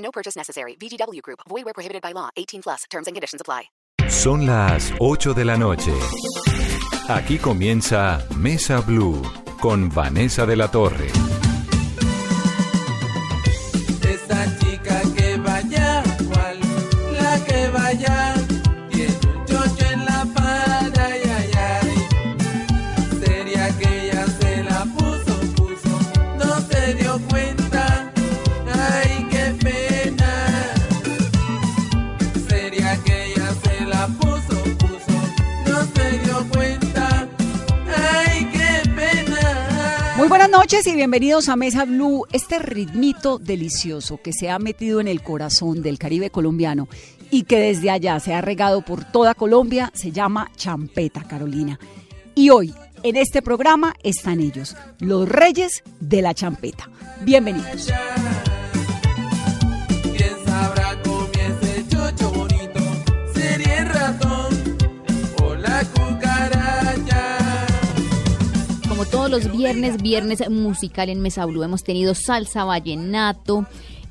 No purchase necessary. VGW Group. Void where prohibited by law. 18 plus. Terms and conditions apply. Son las 8 de la noche. Aquí comienza Mesa Blue con Vanessa de la Torre. Buenas noches y bienvenidos a Mesa Blue, este ritmito delicioso que se ha metido en el corazón del Caribe colombiano y que desde allá se ha regado por toda Colombia, se llama champeta, Carolina. Y hoy, en este programa, están ellos, los reyes de la champeta. Bienvenidos. Como todos los viernes, viernes musical en Mesa Blue. Hemos tenido salsa, vallenato,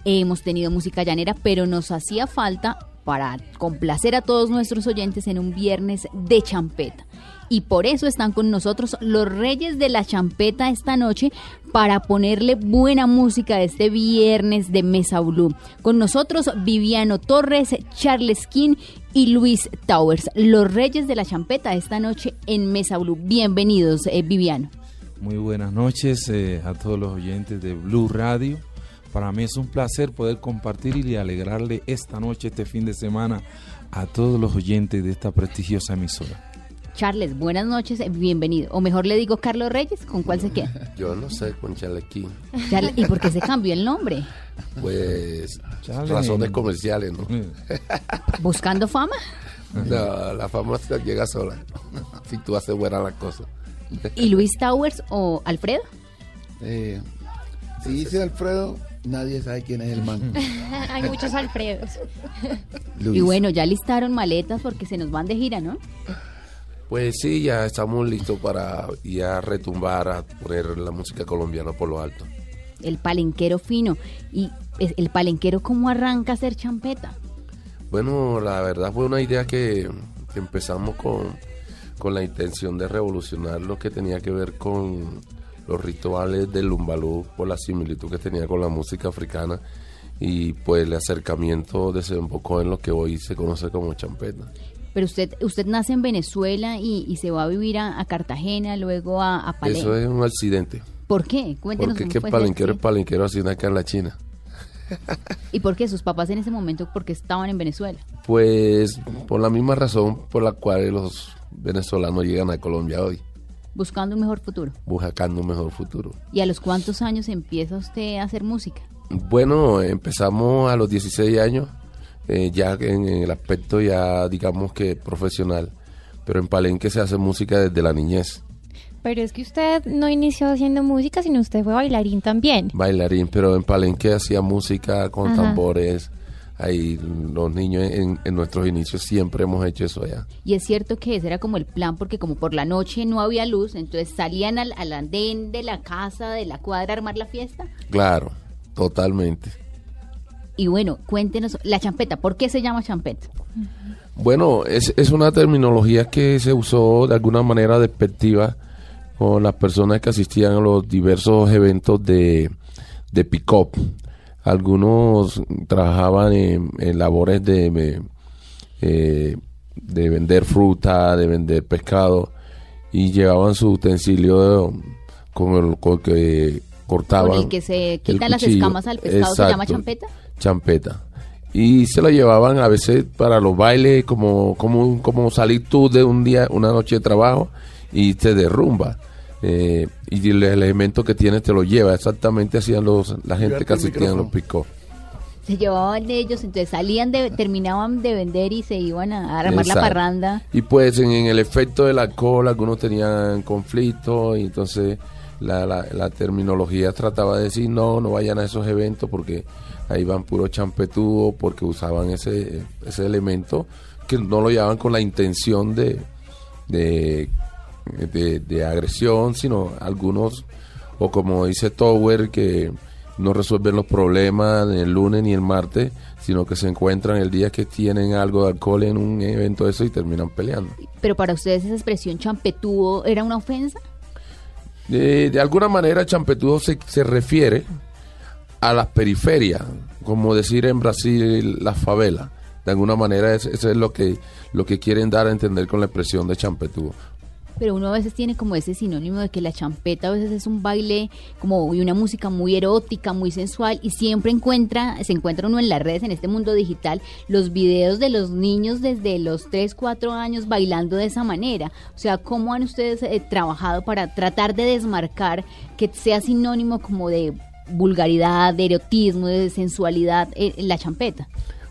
hemos tenido música llanera, pero nos hacía falta para complacer a todos nuestros oyentes en un viernes de champeta. Y por eso están con nosotros los reyes de la champeta esta noche para ponerle buena música este viernes de Mesa Blue. Con nosotros Viviano Torres, Charles King y Luis Towers, los reyes de la champeta esta noche en Mesa Blue. Bienvenidos, eh, Viviano. Muy buenas noches eh, a todos los oyentes de Blue Radio. Para mí es un placer poder compartir y alegrarle esta noche, este fin de semana, a todos los oyentes de esta prestigiosa emisora. Charles, buenas noches, bienvenido. O mejor le digo Carlos Reyes, ¿con cuál se queda? Yo no sé, con Chalequín. Charles, ¿Y por qué se cambió el nombre? Pues razones comerciales, ¿no? ¿Buscando fama? No, la fama se llega sola. Si tú haces buena las cosas. ¿Y Luis Towers o Alfredo? Eh, si dice Alfredo, nadie sabe quién es el man. Hay muchos Alfredos. Y bueno, ya listaron maletas porque se nos van de gira, ¿no? Pues sí, ya estamos listos para ya retumbar a poner la música colombiana por lo alto. El palenquero fino. ¿Y el palenquero cómo arranca a hacer champeta? Bueno, la verdad fue una idea que, que empezamos con, con la intención de revolucionar lo que tenía que ver con los rituales del lumbalú por la similitud que tenía con la música africana y pues el acercamiento desembocó en lo que hoy se conoce como champeta. Pero usted usted nace en Venezuela y, y se va a vivir a, a Cartagena, luego a, a Palenque. Eso es un accidente. ¿Por qué? Cuéntenos Porque qué ese palenquero es palenquero así acá en la China. ¿Y por qué sus papás en ese momento porque estaban en Venezuela? Pues por la misma razón por la cual los venezolanos llegan a Colombia hoy, Buscando un mejor futuro. buscando un mejor futuro. ¿Y a los cuántos años empieza usted a hacer música? Bueno, empezamos a los 16 años, eh, ya en el aspecto ya digamos que profesional, pero en Palenque se hace música desde la niñez, Pero es que usted no inició haciendo música, sino usted fue bailarín también. bailarín, pero en Palenque hacía música con Ajá. tambores, ahí los niños en, en nuestros inicios siempre hemos hecho eso allá. Y es cierto que ese era como el plan, porque como por la noche no había luz, entonces salían al, al andén de la casa, de la cuadra a armar la fiesta. Claro, totalmente. Y bueno, cuéntenos, la champeta, ¿por qué se llama champeta? Bueno, es, es una terminología que se usó de alguna manera despectiva con las personas que asistían a los diversos eventos de, de pick-up. Algunos trabajaban en, en labores de, eh, de vender fruta, de vender pescado y llevaban su utensilio con el con que cortaban. Con el que se quitan el las escamas al pescado, ¿se llama Exacto, champeta? Champeta. Y se lo llevaban a veces para los bailes, como, como, como salir tú de un día, una noche de trabajo y te derrumba. Eh, y el elemento que tienes te lo lleva. Exactamente hacían los, la gente que asistía a los picos. se llevaban de ellos, entonces salían de, terminaban de vender y se iban a armar la parranda. Y pues en, en el efecto del alcohol algunos tenían conflicto y entonces la, la, la terminología trataba de decir no, no vayan a esos eventos porque ahí van puro champetúo porque usaban ese, ese elemento que no lo llevaban con la intención de, de, de, de agresión, sino algunos, o como dice Tower, que no resuelven los problemas ni el lunes ni el martes, sino que se encuentran el día que tienen algo de alcohol en un evento de eso y terminan peleando. Pero para ustedes esa expresión champetudo era una ofensa. De, de alguna manera, champetudo se, se refiere a las periferias, como decir en Brasil las favelas. De alguna manera, es- eso es lo que, lo que quieren dar a entender con la expresión de champetudo. Pero uno a veces tiene como ese sinónimo de que la champeta a veces es un baile como y una música muy erótica, muy sensual y siempre encuentra, se encuentra uno en las redes en este mundo digital los videos de los niños desde los 3, 4 años bailando de esa manera. O sea, ¿cómo han ustedes eh, trabajado para tratar de desmarcar que sea sinónimo como de vulgaridad, de erotismo, de sensualidad eh, la champeta?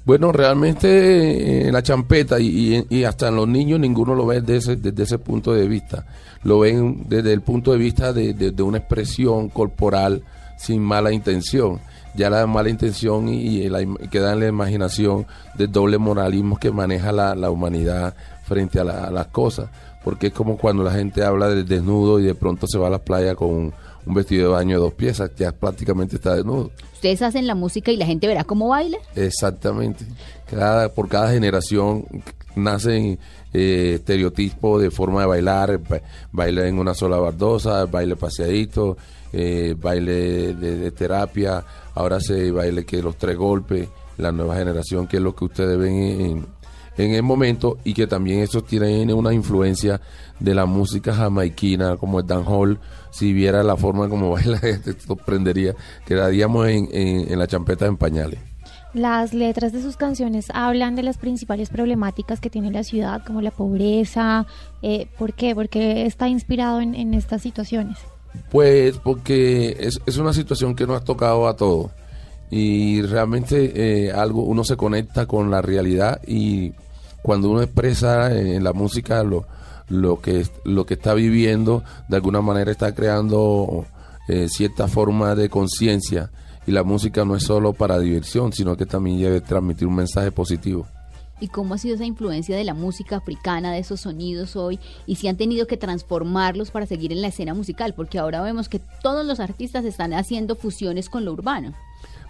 Bueno, realmente eh, la champeta y, y- y hasta en los niños ninguno lo ve desde ese, desde ese punto de vista. Lo ven desde el punto de vista de, de- una expresión corporal sin mala intención. Ya la mala intención y, y la queda en la imaginación del doble moralismo que maneja la, la humanidad frente a, la- a las cosas. Porque es como cuando la gente habla del desnudo y de pronto se va a la playa con un, un vestido de baño de dos piezas, ya prácticamente está desnudo. Ustedes hacen la música y la gente verá cómo baila. Exactamente. Cada, por cada generación nacen eh, estereotipos de forma de bailar, ba- baile en una sola bardosa, baile paseadito, eh, baile de, de terapia, ahora se baile que los tres golpes, la nueva generación que es lo que ustedes ven en, en el momento y que también eso tiene una influencia de la música jamaiquina como el dancehall si viera la forma como baila te sorprendería quedaríamos en, en, en la champeta en pañales Las letras de sus canciones hablan de las principales problemáticas que tiene la ciudad, como la pobreza. Eh, ¿Por qué? Porque está inspirado en, en estas situaciones. Pues porque es, es una situación que nos ha tocado a todos y realmente eh, algo uno se conecta con la realidad y cuando uno expresa en la música lo, lo que lo que está viviendo de alguna manera está creando eh, cierta forma de conciencia y la música no es solo para diversión sino que también debe transmitir un mensaje positivo. y cómo ha sido esa influencia de la música africana, de esos sonidos hoy, y si han tenido que transformarlos para seguir en la escena musical, porque ahora vemos que todos los artistas están haciendo fusiones con lo urbano.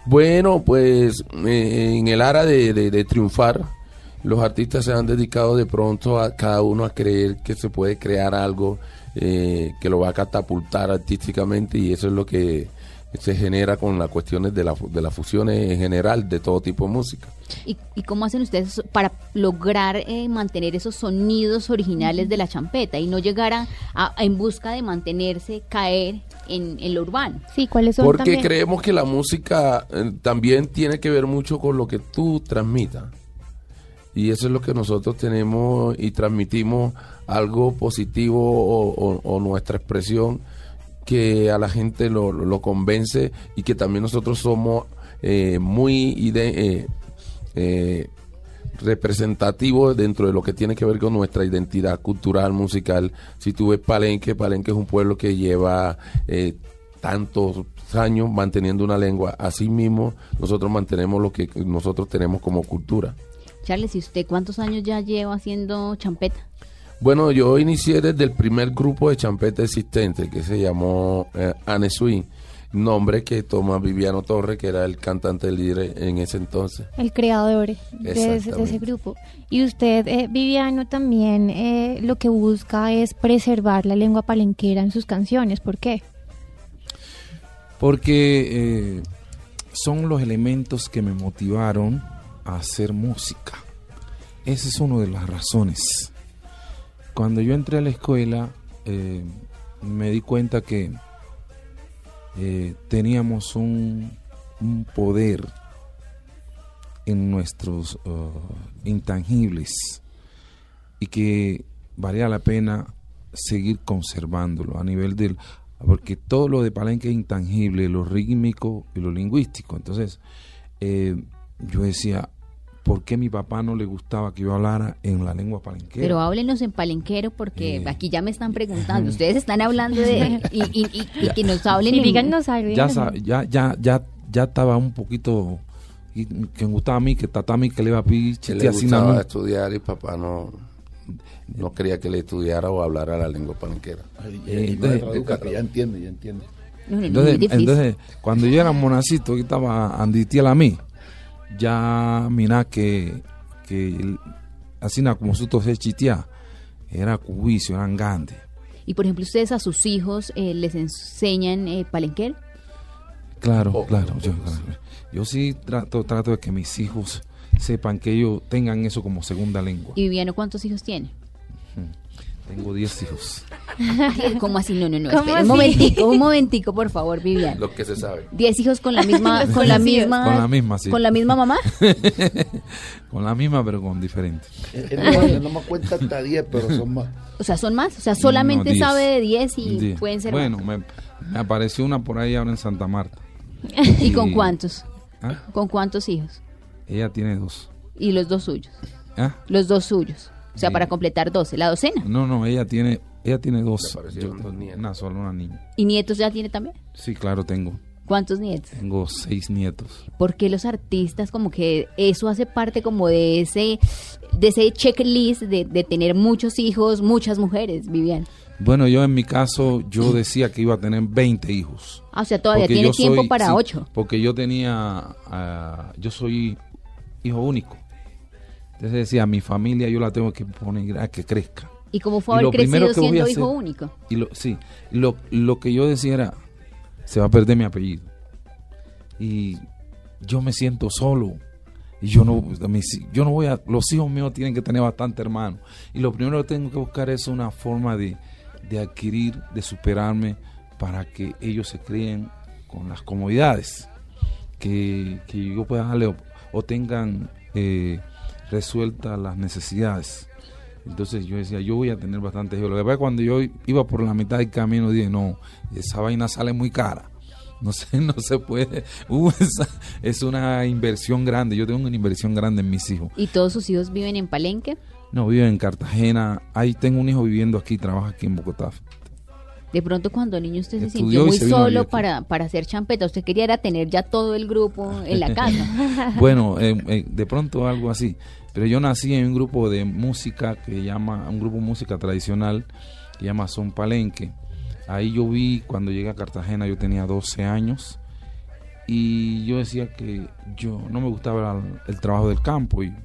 Bueno, pues eh, en el área de, de- de triunfar, los artistas se han dedicado de pronto a cada uno a creer que se puede crear algo eh, que lo va a catapultar artísticamente y eso es lo que se genera con las cuestiones de, la, fu- de las fusiones en general de todo tipo de música. ¿Y, y cómo hacen ustedes para lograr eh, mantener esos sonidos originales de la champeta y no llegar a, a- en busca de mantenerse, caer en, en lo urbano? Sí, ¿cuáles son Porque también? creemos que la música eh, también tiene que ver mucho con lo que tú transmitas. Y eso es lo que nosotros tenemos y transmitimos algo positivo o, nuestra expresión que a la gente lo, lo- convence y que también nosotros somos eh, muy eh, eh, representativos dentro de lo que tiene que ver con nuestra identidad cultural, musical. Si tú ves Palenque, Palenque es un pueblo que lleva tantos años manteniendo una lengua. Así mismo nosotros mantenemos lo que nosotros tenemos como cultura. Charles, ¿y usted cuántos años ya lleva haciendo champeta? Bueno, yo inicié desde el primer grupo de champeta existente que se llamó eh, Anne Swing, nombre que toma Viviano Torres, que era el cantante líder en ese entonces. El creador de ese, de ese Exactamente. grupo. Y usted, eh, Viviano, también eh, lo que busca es preservar la lengua palenquera en sus canciones. ¿Por qué? Porque eh, son los elementos que me motivaron hacer música. Esa es una de las razones. Cuando yo entré a la escuela, eh, me di cuenta que eh, teníamos un, un poder en nuestros uh, intangibles y que valía la pena seguir conservándolo a nivel del porque todo lo de Palenque es intangible, lo rítmico y lo lingüístico. Entonces, eh, yo decía, ¿por qué mi papá no le gustaba que yo hablara en la lengua palenquera? Pero háblenos en palenquero porque Eh. aquí ya me están preguntando. Ustedes están hablando de. Y, y- y- y que nos hablen. Y díganos algo. ya, ya, ya, ya, ya estaba un poquito y- que me gustaba a mí, que tatami que le iba a pedir Que le gustaba más. estudiar y papá no, no quería que le estudiara o hablara la lengua palenquera. Ay, Eh, no entonces- que ya entiende, ya entiende. Entonces, entonces, cuando yo era monacito, que estaba anditiel a mí, ya mira que, que así na como su se chitea, era cubicio, eran grandes. Y por ejemplo, ustedes a sus hijos eh, les enseñan eh, palenquero. Claro, Poco, claro, poco, yo, claro. Yo sí trato, trato de que mis hijos sepan que ellos tengan eso como segunda lengua. ¿Y Viviano cuántos hijos tiene? Tengo 10 hijos. ¿Cómo así? No, no, no. ¿Cómo espere, así? un momentico, un momentico, por favor, Viviano. Lo que se sabe. Diez hijos con la misma, con la misma, Con la misma, sí. con la misma mamá. con la misma, pero con diferente. Él, él no, él no me cuenta hasta 10, pero son más. O sea, son más. O sea, solamente No, diez. sabe de diez y Diez. pueden ser Bueno, más. me, me apareció una por ahí ahora en Santa Marta. ¿Y con cuántos? ¿Ah? ¿Con cuántos hijos? Ella tiene dos. Y los dos suyos. ¿Ah? Los dos suyos. O sea, Sí. para completar doce. La docena. No, no, ella tiene, ella tiene dos. Yo- dos nietos. Una sola, una niña. ¿Y nietos ya tiene también? Sí, claro, tengo. ¿Cuántos nietos? Tengo seis nietos. Porque los artistas como que eso hace parte como de ese de ese checklist de, de tener muchos hijos, muchas mujeres, Vivian. Bueno, yo en mi caso, yo decía que iba a tener 20 hijos. Ah, o sea, todavía tiene tiempo soy- para sí, ocho. Porque yo tenía, ah, yo soy hijo único. Entonces decía, mi familia yo la tengo que poner a que crezca. ¿Y cómo fue Y haber crecido siendo hijo hacer- único? Y lo, sí, lo, lo que yo decía era, se va a perder mi apellido. Y yo me siento solo. Y yo no, mis- yo no voy a, los hijos míos tienen que tener bastante hermanos. Y lo primero que tengo que buscar es una forma de, de adquirir, de superarme para que ellos se críen con las comodidades que, que yo pueda darle o, o tengan eh, resueltas las necesidades. Entonces yo decía, yo voy a tener bastante hijos. Lo que pasa es que cuando yo iba por la mitad del camino dije, no, esa vaina sale muy cara. No sé, no se puede. Uh, esa- es una inversión grande. Yo tengo una inversión grande en mis hijos. ¿Y todos sus hijos viven en Palenque? No, viven en Cartagena. Ahí tengo un hijo viviendo aquí, trabaja aquí en Bogotá. De pronto cuando niño usted se sintió muy se solo para, para hacer champeta. Usted quería era tener ya todo el grupo en la casa. Bueno, eh, eh, de pronto algo así. Pero yo nací en un grupo de música que llama, un grupo de música tradicional que llama Son Palenque. Ahí yo vi, cuando llegué a Cartagena, yo tenía 12 años y yo decía que yo no me gustaba el, el trabajo del campo y yo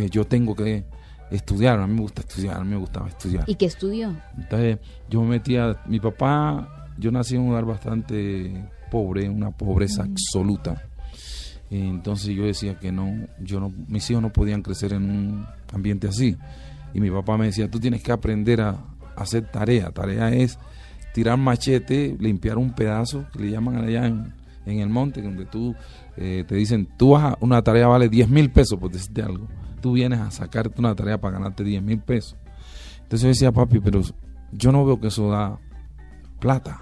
dije, yo tengo que estudiar, a mí me gusta estudiar, a mí me gustaba estudiar. ¿Y qué estudió? Entonces yo me metía, mi papá, yo nací en un lugar bastante pobre, una pobreza absoluta. Entonces yo decía que no, yo no, mis hijos no podían crecer en un ambiente así. Y mi papá me decía, tú tienes que aprender a, a hacer tarea. Tarea es tirar machete, limpiar un pedazo, que le llaman allá en, en el monte, donde tú eh, te dicen, tú vas a, una tarea vale 10 mil pesos, por decirte algo. Tú vienes a sacarte una tarea para ganarte 10 mil pesos. Entonces yo decía, papi, pero yo no veo que eso da plata.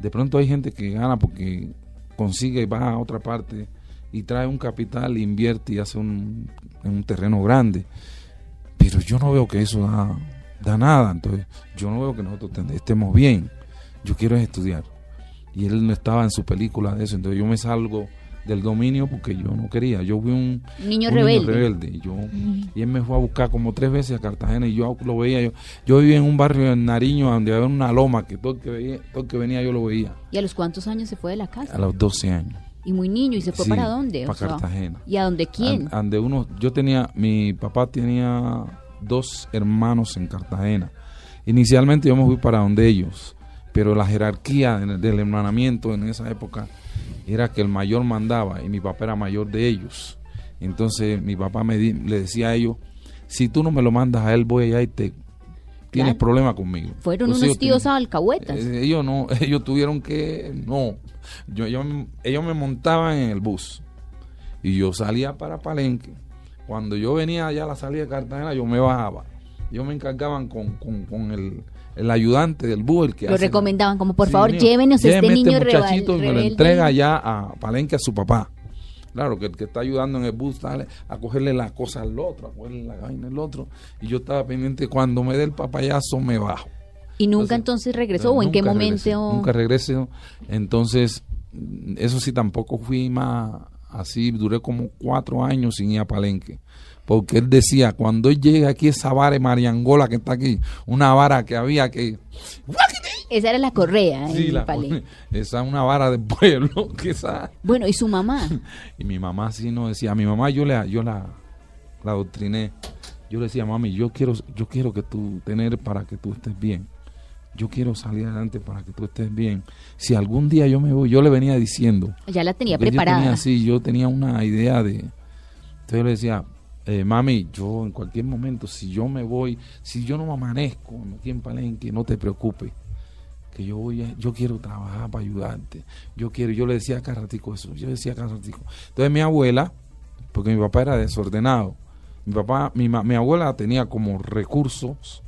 De pronto hay gente que gana porque consigue, va a otra parte y trae un capital, invierte y hace un, un terreno grande. Pero yo no veo que eso da, da nada. Entonces, yo no veo que nosotros estemos bien. Yo quiero es estudiar. Y él no estaba en su película de eso. Entonces, yo me salgo del dominio porque yo no quería. Yo vi un Niño un rebelde. rebelde. Y, yo, y él me fue a buscar como tres veces a Cartagena y yo lo veía. Yo, yo vivía en un barrio en Nariño donde había una loma que todo el que, veía, todo el que venía yo lo veía. ¿Y a los cuántos años se fue de la casa? A los 12 años. Y muy niño. ¿Y se fue Sí, para dónde? pa' O sea, Cartagena. ¿Y a dónde quién? An- ande uno, yo tenía, mi papá tenía dos hermanos en Cartagena. Inicialmente yo me fui para donde ellos, pero la jerarquía del hermanamiento en esa época era que el mayor mandaba y mi papá era mayor de ellos. Entonces mi papá me di- le decía a ellos, si tú no me lo mandas a él, voy allá y te tienes Claro. problema conmigo. Fueron Entonces, unos tíos tenían- alcahuetas. eh, ellos no, ellos tuvieron que, no, yo, yo- ellos me montaban en el bus y yo salía para Palenque. Cuando yo venía allá a la salida de Cartagena, yo me bajaba. Yo me encargaban con, con, con el, el ayudante del bus, el que Lo hace- recomendaban como, por Sí, favor, llévenos este niño muchachito rebel- y me lo entrega allá a Palenque a su papá. Claro, que el que está ayudando en el bus sale a cogerle la cosa al otro, a cogerle la vaina al otro. Y yo estaba pendiente, cuando me dé el papayazo me bajo. ¿Y nunca entonces regresó o en qué momento? regresé, nunca regresé. Entonces, eso sí, tampoco fui más así. Duré como cuatro años sin ir a Palenque. Porque él decía, cuando él llega aquí, esa vara de Mariangola que está aquí, una vara que había que. Esa era la correa Sí, la- palé. esa es una vara del pueblo. Que esa, Bueno, ¿y su mamá? y mi mamá sí no decía, a mi mamá yo la, yo la, la adoctriné. Yo le decía, mami, yo quiero, yo quiero que tú tener para que tú estés bien. Yo quiero salir adelante para que tú estés bien. Si algún día yo me voy, yo le venía diciendo. Ya la tenía yo preparada. tenía, sí, yo tenía una idea de. Entonces yo le decía, eh, mami, yo en cualquier momento, si yo me voy, si yo no me amanezco aquí en Palenque, no te preocupes que yo voy a- yo quiero trabajar para ayudarte. Yo quiero, yo le decía a cada ratico eso, yo decía a cada ratico. Entonces mi abuela, porque mi papá era desordenado, mi papá, mi, mi abuela tenía como recursos,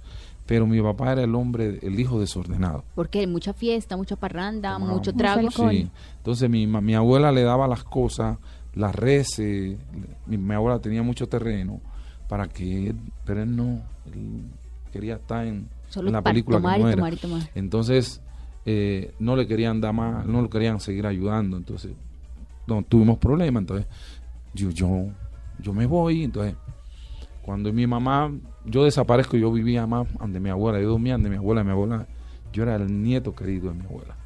pero mi papá era el hombre, el hijo desordenado. Porque hay mucha fiesta, mucha parranda, mucho mucho trago. Sí. Entonces mi, mi abuela le daba las cosas, las reces, mi, mi abuela tenía mucho terreno para que él, pero él no, él quería estar en, Solo en la película tomar que no era. tomar. Entonces eh, no le querían dar más, no lo querían seguir ayudando, entonces no, tuvimos problemas, entonces yo, yo, yo me voy, entonces cuando mi mamá, yo desaparezco, yo vivía más donde mi abuela, yo dormía donde mi abuela, mi abuela, yo era el nieto querido de mi abuela.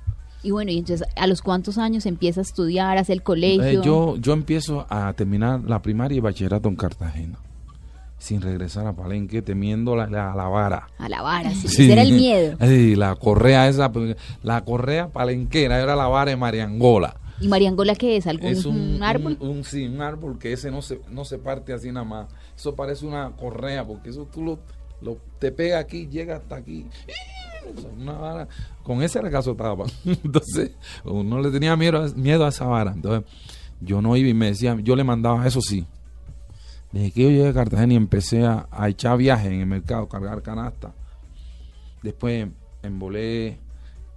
Y bueno, y entonces, ¿a los cuántos años empieza a estudiar, hace el colegio? Eh, yo, yo empiezo a terminar la primaria y bachillerato en Cartagena, sin regresar a Palenque, temiendo la, la, la vara. A la vara, sí. Sí. Ese era el miedo. Sí, la correa esa, la correa palenquera era la vara de Mariangola. ¿Y Mariangola qué es? ¿Algún Es un, árbol? Un, un- sí, un árbol que ese no se, no se parte así nada más. Eso parece una correa, porque eso tú lo, lo te pega aquí, llega hasta aquí. Eso, Una vara. Con ese era estaba. Entonces, uno le tenía miedo, a- miedo a esa vara. Entonces, yo no iba y me decía, yo le mandaba, eso sí. Desde que yo llegué a Cartagena y empecé a, a echar viajes en el mercado, cargar canasta. Después embolé.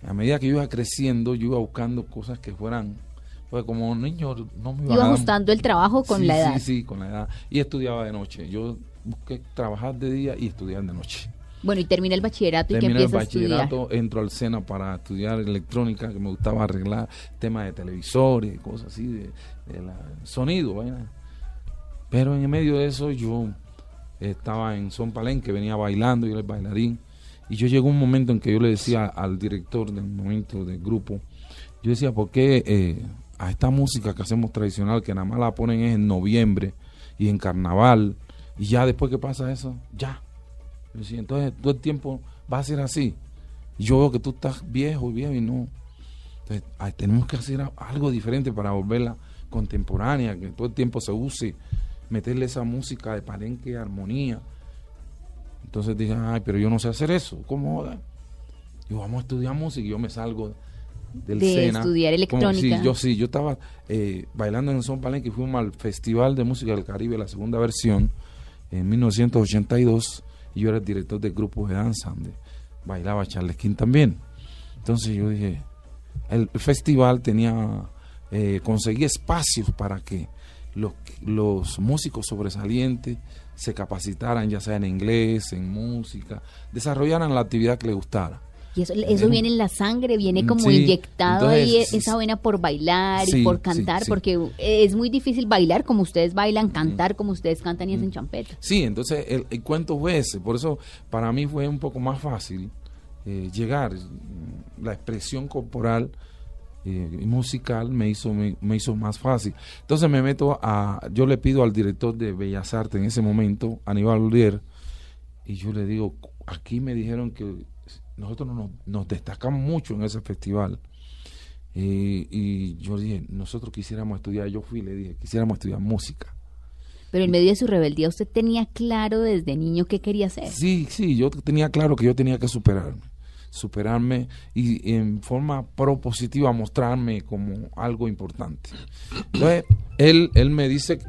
A medida que yo iba creciendo, yo iba buscando cosas que fueran. Pues como niño no me iba Iba ajustando el trabajo con Sí, la sí, edad. Sí, con la edad. Y estudiaba de noche. Yo busqué trabajar de día y estudiar de noche. Bueno, y termina el bachillerato y que Terminé el empieza a estudiar. bachillerato, entro al SENA para estudiar electrónica, que me gustaba arreglar temas de televisores, cosas así, de, de la- sonido. vaina. Pero en medio de eso yo estaba en Son Palenque, venía bailando, yo era el bailarín. Y yo llegó un momento en que yo le decía al director del momento del grupo, yo decía, ¿por qué eh, a esta música que hacemos tradicional, que nada más la ponen es en noviembre y en carnaval, y ya después que pasa eso, ya, entonces todo el tiempo va a ser así. Y yo veo que tú estás viejo, viejo y no. Entonces, ay, tenemos que hacer algo diferente para volverla contemporánea, que todo el tiempo se use, meterle esa música de palenque, armonía. Entonces dije, ay, pero yo no sé hacer eso. ¿Cómo? Yo vamos a estudiar música y yo me salgo del De SENA. estudiar Como- electrónica. sí, yo sí, yo estaba eh, bailando en Son Palenque y fuimos al Festival de Música del Caribe, la segunda versión, en 1982, y yo era el director del grupo de danza, donde bailaba Charles King también. Entonces yo dije, el festival tenía, eh, conseguí espacios para que los, los músicos sobresalientes se capacitaran, ya sea en inglés, en música, desarrollaran la actividad que les gustara. Y eso, eso Eh, viene en la sangre, viene como sí, inyectado entonces, ahí e- esa vena por bailar y por cantar, sí. porque es muy difícil bailar como ustedes bailan, cantar como ustedes cantan y hacen champeta. Sí, entonces el, el cuento fue ese, por eso para mí fue un poco más fácil eh, llegar. Mm, La expresión corporal eh, y musical me hizo, me, me hizo más fácil. Entonces me meto a, yo le pido al director de Bellas Artes en ese momento, Aníbal Urier, y yo le digo, aquí me dijeron que nosotros nos, nos destacamos mucho en ese festival. Eh, y yo dije, nosotros quisiéramos estudiar, yo fui y le dije, quisiéramos estudiar música. Pero en medio de su rebeldía usted tenía claro desde niño qué quería hacer. Sí, sí, yo tenía claro que yo tenía que superarme, superarme y en forma propositiva mostrarme como algo importante. Entonces, él, él me dice,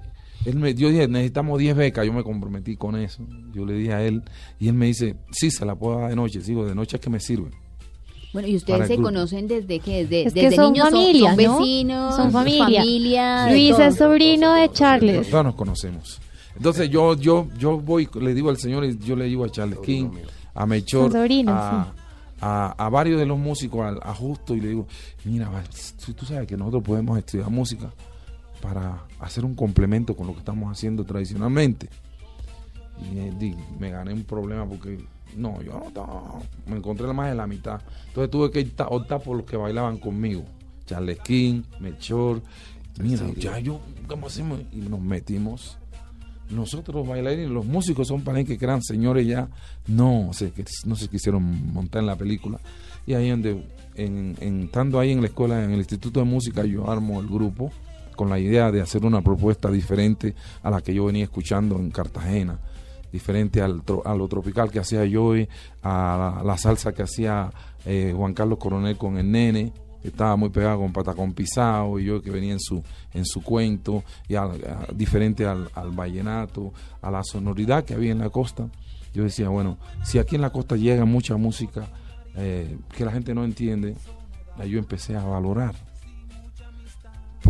él me, yo dije, necesitamos 10 becas, yo me comprometí con eso, yo le dije a él y él me dice, sí, se la puedo dar de noche, digo, de noche es que me sirve. Bueno, y ustedes se conocen desde que desde, Es que desde son niños son- familia, son, ¿no? vecinos, Son familia. Luis es sobrino de Charles. Todos nos conocemos. Entonces yo yo yo voy, le digo al señor, y yo le digo a Charles King, a sobrinos, a, a, a varios de los músicos, al- a, Justo, y le digo, mira, tú sabes que nosotros podemos estudiar música para hacer un complemento con lo que estamos haciendo tradicionalmente. Y me, di- me gané un problema porque no, yo no me encontré más de la mitad. Entonces tuve que optar- por los que bailaban conmigo. Charles King, Melchor. Mira, ya yo, ¿cómo hacemos? Y nos metimos. Nosotros los bailarines, los músicos son para que eran señores ya, no se, que no se quisieron montar en la película. Y ahí donde, en, en- estando ahí en la escuela, en el Instituto de Música, yo armo el grupo con la idea de hacer una propuesta diferente a la que yo venía escuchando en Cartagena, diferente al, a lo tropical que hacía yo, a la, salsa que hacía eh, Juan Carlos Coronel con el nene, que estaba muy pegado con Patacón Pisado, y yo que venía en su, en su cuento, y diferente al, al vallenato, a la sonoridad que había en la costa. Yo decía, bueno, si aquí en la costa llega mucha música eh, que la gente no entiende, yo empecé a valorar.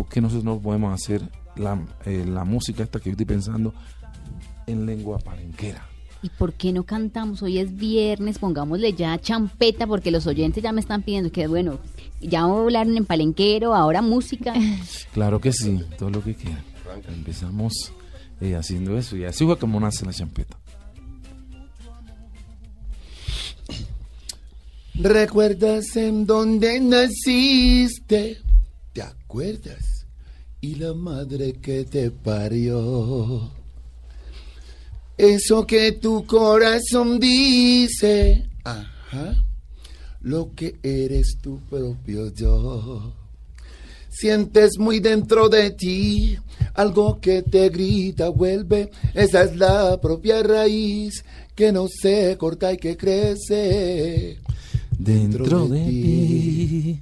¿Por qué nosotros no podemos hacer la, eh, la música esta que yo estoy pensando en lengua palenquera? ¿Y por qué no cantamos? Hoy es viernes, pongámosle ya champeta, porque los oyentes ya me están pidiendo que, bueno, ya hablaron en palenquero, ahora música. Claro que sí, todo lo que quieran. Empezamos eh, haciendo eso y así fue como nace la champeta. ¿Recuerdas en dónde naciste? ¿Te acuerdas? Y la madre que te parió. Eso que tu corazón dice. Ajá. Lo que eres tu propio yo. Sientes muy dentro de ti algo que te grita, vuelve. Esa es la propia raíz que no se corta y que crece Dentro de ti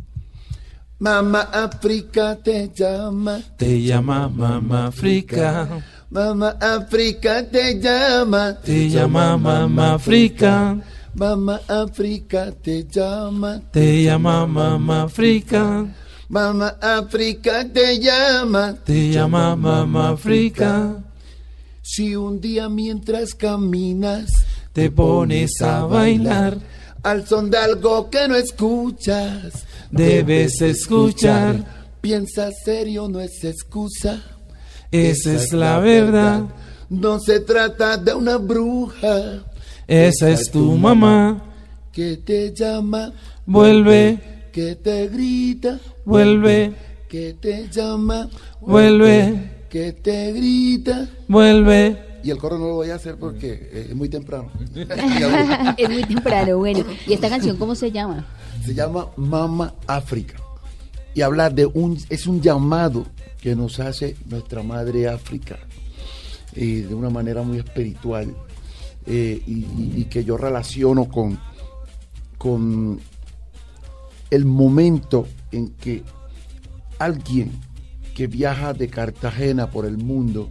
Mamá África te llama. te llama Mamá África, Mamá África te llama. te llama Mamá África, Mamá África te llama. te llama Mamá África, Mamá África te llama. te llama Mamá África. Si un día mientras caminas Te pones a bailar, al son de algo que no escuchas, debes escuchar, piensa serio, no es excusa. esa es la verdad, No se trata de una bruja. Esa es tu mamá. que te llama, Vuelve, que te grita, vuelve, que te llama, vuelve, que te grita. vuelve. Y el coro no lo voy a hacer porque eh, es muy temprano. es muy temprano, bueno. ¿Y esta canción cómo se llama? Se llama Mama África. Y habla de un, es un llamado que nos hace nuestra madre África eh, de una manera muy espiritual eh, y, y- y que yo relaciono con, con el momento en que alguien que viaja de Cartagena por el mundo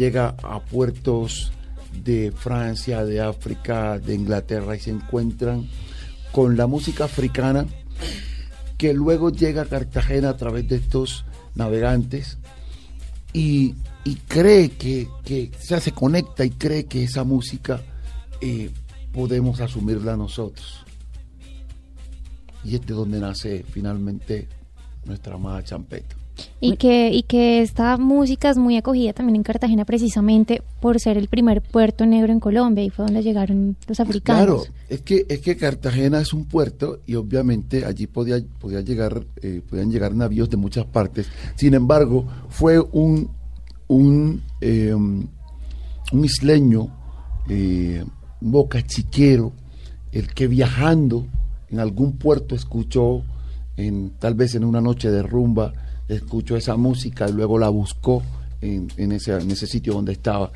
llega a puertos de Francia, de África, de Inglaterra y se encuentran con la música africana que luego llega a Cartagena a través de estos navegantes y, y cree que, que o se conecta y cree que esa música eh, podemos asumirla nosotros. Y es donde nace finalmente nuestra amada champeta. Y que, y que esta música es muy acogida también en Cartagena precisamente por ser el primer puerto negro en Colombia y fue donde llegaron los africanos. Claro, es que, es que Cartagena es un puerto y obviamente allí podía, podía llegar, eh, podían llegar navíos de muchas partes. Sin embargo, fue un, un, eh, un isleño, eh, un bocachiquero, el que viajando en algún puerto escuchó, en, tal vez en una noche de rumba, escuchó esa música y luego la buscó en, en ese, en ese sitio donde estaba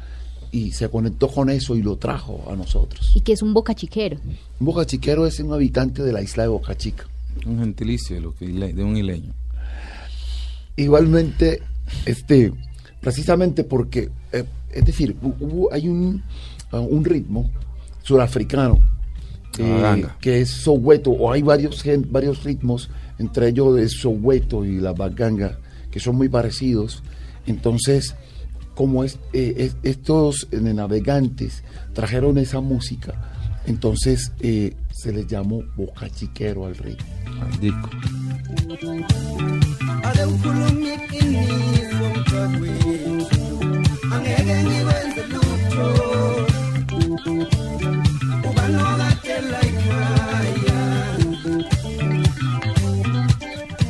y se conectó con eso y lo trajo a nosotros. Y que es un boca chiquero. Un bocachiquero es un habitante de la isla de Boca Chica. Un gentilicio de, lo que, de un hileño. Igualmente, este, precisamente porque, eh, es decir, hubo- hay un, uh, un ritmo surafricano eh, que es soweto, o hay varios, varios ritmos, entre ellos el soweto y la baganga, que son muy parecidos. Entonces, como es, eh, es- estos eh, navegantes trajeron esa música, entonces eh, se les llamó bocachiquero al disco.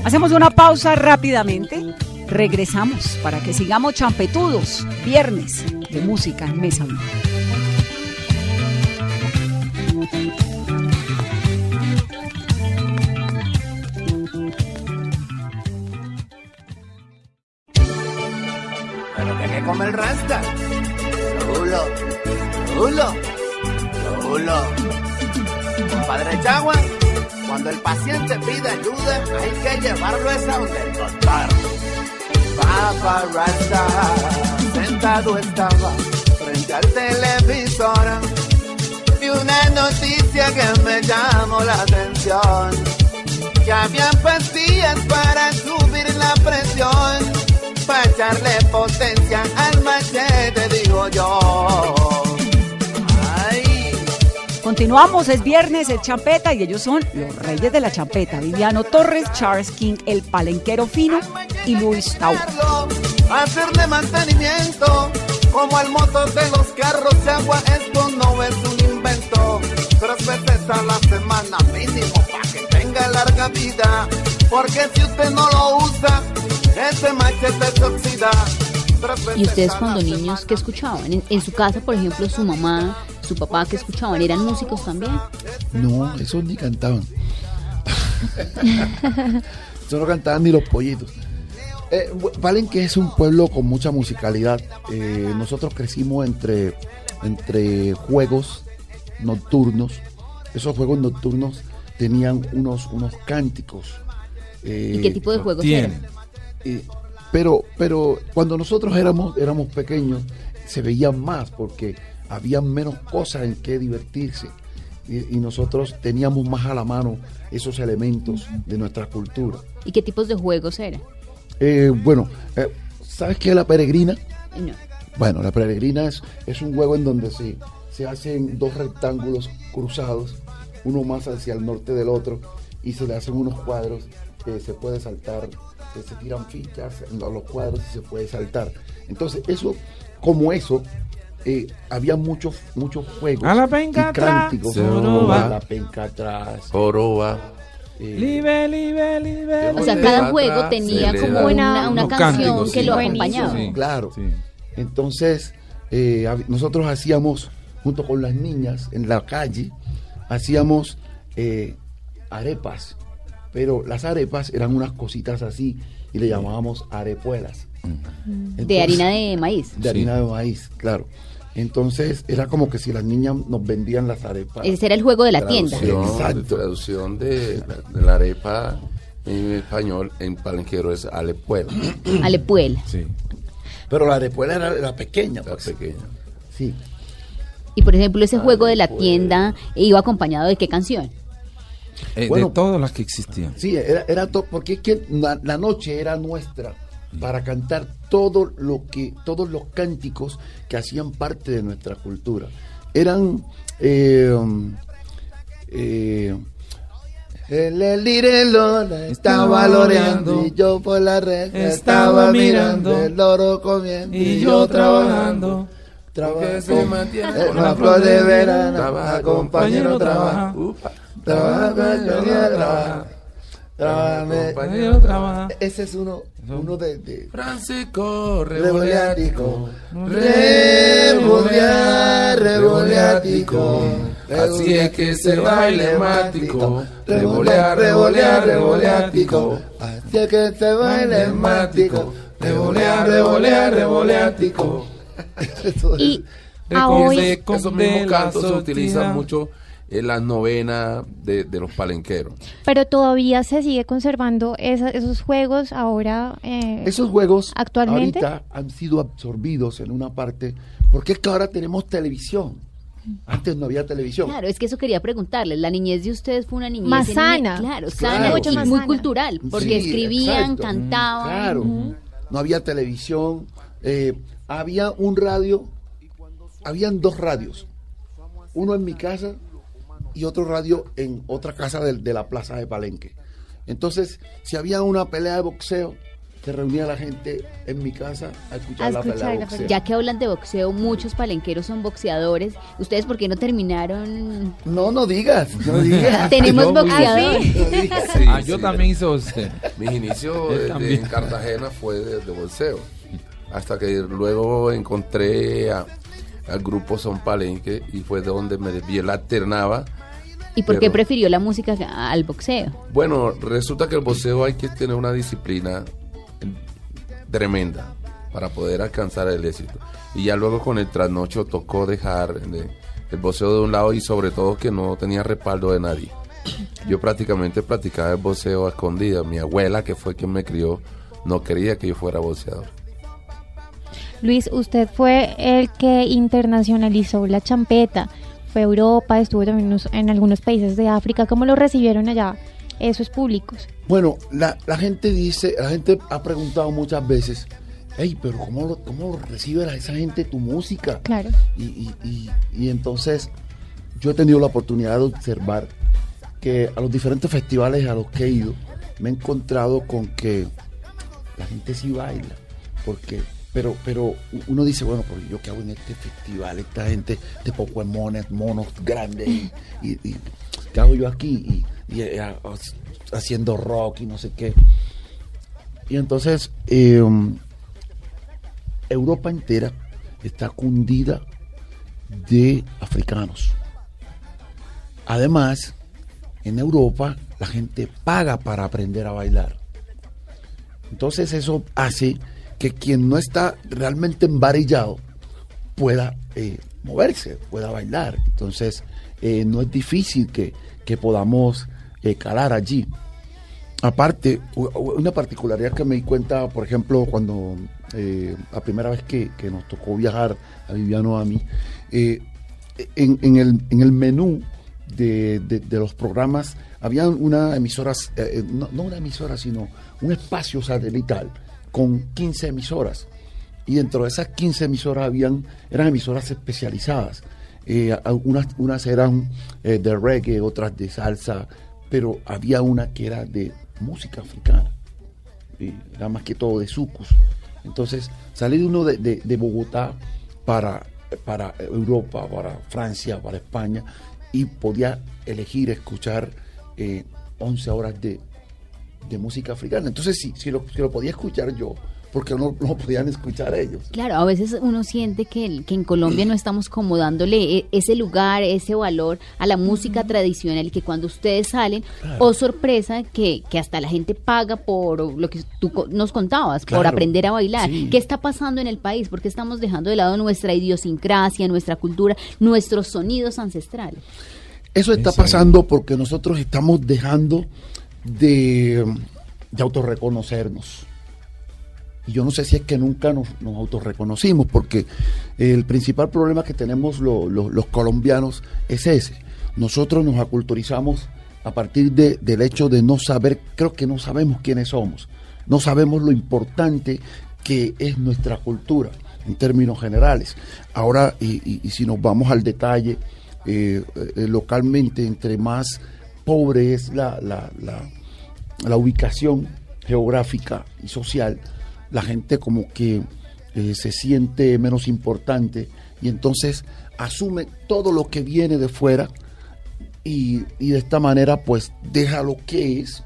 Hacemos una pausa rápidamente. Regresamos para que sigamos champetudos. Viernes de música en Mesa. Pero que, come el rasta. Rulo, rulo, rulo. Compadre Chagua, cuando el paciente pide ayuda, hay que llevarlo a esa donde el doctor. Papa Rasta, sentado estaba frente al televisor. Y una noticia que me llamó la atención. Que habían pastillas para subir la presión. Para echarle potencia al machete, digo yo. Continuamos, es viernes, es champeta y ellos son los reyes de la champeta. Viviano Torres, Charles King, el palenquero fino y Luis Tau. hacerle mantenimiento como al motor de los carros de agua esto no es un invento tres veces a la semana mínimo para que tenga larga vida porque si usted no lo usa ese machete se oxida ¿Y ustedes cuando niños qué escuchaban? En, en su casa, por ejemplo, su mamá, su papá, ¿qué escuchaban? ¿Eran músicos también? No, esos ni cantaban. Eso no cantaban ni los pollitos. Eh, Palenque es un pueblo con mucha musicalidad. Eh, nosotros crecimos entre, entre juegos nocturnos. Esos juegos nocturnos tenían unos, unos cánticos. ¿Y qué tipo de juegos Tienen. Eh, pero, pero cuando nosotros éramos, éramos pequeños, se veía más porque había menos cosas en que divertirse. Y, y nosotros teníamos más a la mano esos elementos de nuestra cultura. ¿Y qué tipos de juegos eran? Eh, bueno, eh, ¿sabes qué es la peregrina? No. Bueno, la peregrina es, es un juego en donde se, se hacen dos rectángulos cruzados, uno más hacia el norte del otro, y se le hacen unos cuadros que se puede saltar, que se tiran fichas en los los cuadros y se puede saltar. Entonces, eso, como eso, eh, había muchos muchos juegos A la penca y cánticos. joroba. A la penca atrás. Joroba. eh, Libe, libe, libe. O sea, cada Atrás, juego tenía se como una, una canción cánticos, que sí. lo acompañaba. Sí. Claro. Sí. Entonces, eh, nosotros hacíamos, junto con las niñas en la calle, hacíamos eh, arepas, pero las arepas eran unas cositas así y le llamábamos arepuelas. De Entonces- harina de maíz. De harina de maíz, claro. Entonces, era como que si las niñas nos vendían las arepas. Ese era el juego de la tienda. Traducción, Exacto. traducción de, de la arepa en español en palenquero es alepuela, Alepuela. Sí. Pero la arepuela era la pequeña, la pues. pequeña. Sí. Y por ejemplo, ese juego de la tienda iba acompañado de qué canción? Eh, Bueno. de todas las que existían. Sí, era, era todo, porque es que la, la noche era nuestra para cantar todo lo que, todos los cánticos que hacían parte de nuestra cultura. Eran eh, eh, el elire Lola estaba loreando y yo por la red estaba mirando el loro comiendo Y yo trabajando. Porque se mantiene la flor de verano, Trabaja, compañero, trabaja. trabaja. Trabaja, compañero, trabaja. Trabaja, Compañero trabaja. ese es uno, uno de, de Francisco revoleático, revolear, revoleático. Así es que se baile mático. Revolear, revolear, revoleático. Así es que se baile mático. Revolear, revolear, revoleático. Eso es. Y a hoy, Esos mismos cantos se utilizan mucho en las novenas de, de los palenqueros. pero todavía se sigue conservando esa- esos juegos ahora. eh, Esos juegos ¿Actualmente? ahorita han sido absorbidos en una parte, porque es que ahora tenemos televisión. Antes no había televisión. Claro, es que eso quería preguntarles. La niñez de ustedes fue una niñez Más sana. Claro, Claro, sana mucho y más muy sana. cultural, porque Sí, escribían, exacto. cantaban. Claro, no había televisión, eh, había un radio, habían dos radios, uno en mi casa y otro radio en otra casa de, de la plaza de Palenque. Entonces, si había una pelea de boxeo, se reunía la gente en mi casa a escuchar, A la pelea de boxeo. Ya que hablan de boxeo, muchos palenqueros son boxeadores. ¿Ustedes por qué no terminaron? No, no digas, no digas. Tenemos Yo muy- boxeador. No digas. Sí, ah, yo sí, también hice boxeo. Mis inicios en Cartagena fue de, de bolseo. Hasta que luego encontré a- al grupo Son Palenque y fue donde me desvié, la alternaba. ¿Y por qué prefirió la música al boxeo? Bueno, resulta que el boxeo hay que tener una disciplina tremenda para poder alcanzar el éxito. Y ya luego con el trasnocho tocó dejar el, el boxeo de un lado y sobre todo que no tenía respaldo de nadie. Yo prácticamente practicaba el boxeo a escondida. Mi abuela, que fue quien me crió, no quería que yo fuera boxeador. Luis, usted fue el que internacionalizó la champeta. Fue a Europa, estuvo también en algunos países de África. ¿Cómo lo recibieron allá esos públicos? Bueno, la, la gente dice, la gente ha preguntado muchas veces, hey, pero ¿cómo, lo- cómo recibe la- esa gente tu música? Claro. Y, y- y- y entonces yo he tenido la oportunidad de observar que a los diferentes festivales a los que he ido, me he encontrado con que la gente sí baila, porque pero pero uno dice, bueno, pero yo qué hago en este festival, esta gente de Pokémones, monos grandes, y, ¿qué hago yo aquí? Y, eh, ha- haciendo rock y no sé qué. Y entonces eh, Europa entera está cundida de africanos. Además, en Europa la gente paga para aprender a bailar. Entonces eso hace que quien no está realmente embarillado pueda eh, moverse, pueda bailar. Entonces eh, no es difícil que, que podamos eh, calar allí. Aparte, una particularidad que me di cuenta, por ejemplo, cuando la primera vez que, que nos tocó viajar a Viviano a mí, en, el, en el menú de, de- los programas había una emisora, no una emisora, sino un espacio satelital con 15 emisoras. Y dentro de esas 15 emisoras habían, eran emisoras especializadas. Eh, unas, eran eh, de reggae, otras de salsa, pero había una que era de música africana. Y era más que todo de sucus. Entonces, salí de uno de, de- de Bogotá para, para Europa, para Francia, para España, y podía elegir escuchar eh, 11 horas de, de música africana. Entonces, sí, si lo, si lo podía escuchar yo, porque no no lo podían escuchar ellos. Claro, a veces uno siente que, que en Colombia no estamos como dándole e- ese lugar, ese valor a la música tradicional que cuando ustedes salen, oh sorpresa, que, que hasta la gente paga por lo que tú co- nos contabas, por aprender a bailar. sí. ¿Qué está pasando en el país? Porque estamos dejando de lado nuestra idiosincrasia, nuestra cultura, nuestros sonidos ancestrales. Eso está pasando porque nosotros estamos dejando de, de autorreconocernos. Y yo no sé si es que nunca nos, nos autorreconocimos, porque el principal problema que tenemos lo- lo- los colombianos es ese. Nosotros nos aculturizamos a partir de- del hecho de no saber, creo que no sabemos quiénes somos, no sabemos lo importante que es nuestra cultura en términos generales. Ahora, y si nos vamos al detalle, eh, eh, localmente, entre más pobre es la, la- la- ubicación geográfica y social, la gente como que eh, se siente menos importante y entonces asume todo lo que viene de fuera y, y de esta manera pues deja lo que es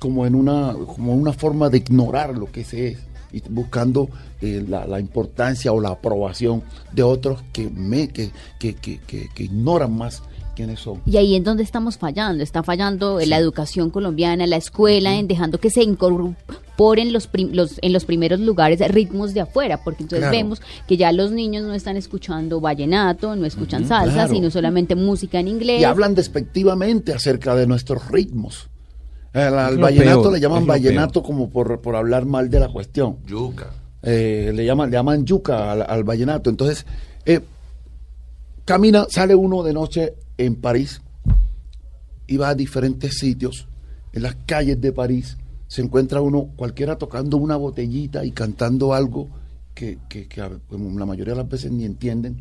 como en una, como una forma de ignorar lo que se es y buscando eh, la, la importancia o la aprobación de otros que, me, que, que, que- que ignoran más quiénes son. Y ahí es donde estamos fallando. Está fallando la educación colombiana, la escuela, en dejando que se incorporen los, prim- los en los primeros lugares ritmos de afuera, porque entonces Claro. vemos que ya los niños no están escuchando vallenato, no escuchan salsa, claro. sino solamente música en inglés. y hablan despectivamente acerca de nuestros ritmos. Al, vallenato peor, le llaman vallenato como por, por hablar mal de la cuestión. Yuca. Eh, le llaman le llaman yuca al, al vallenato. Entonces, eh, camina, sale uno de noche en París va a diferentes sitios, en las calles de París, se encuentra uno cualquiera tocando una botellita y cantando algo que, que- que a- como la mayoría de las veces ni entienden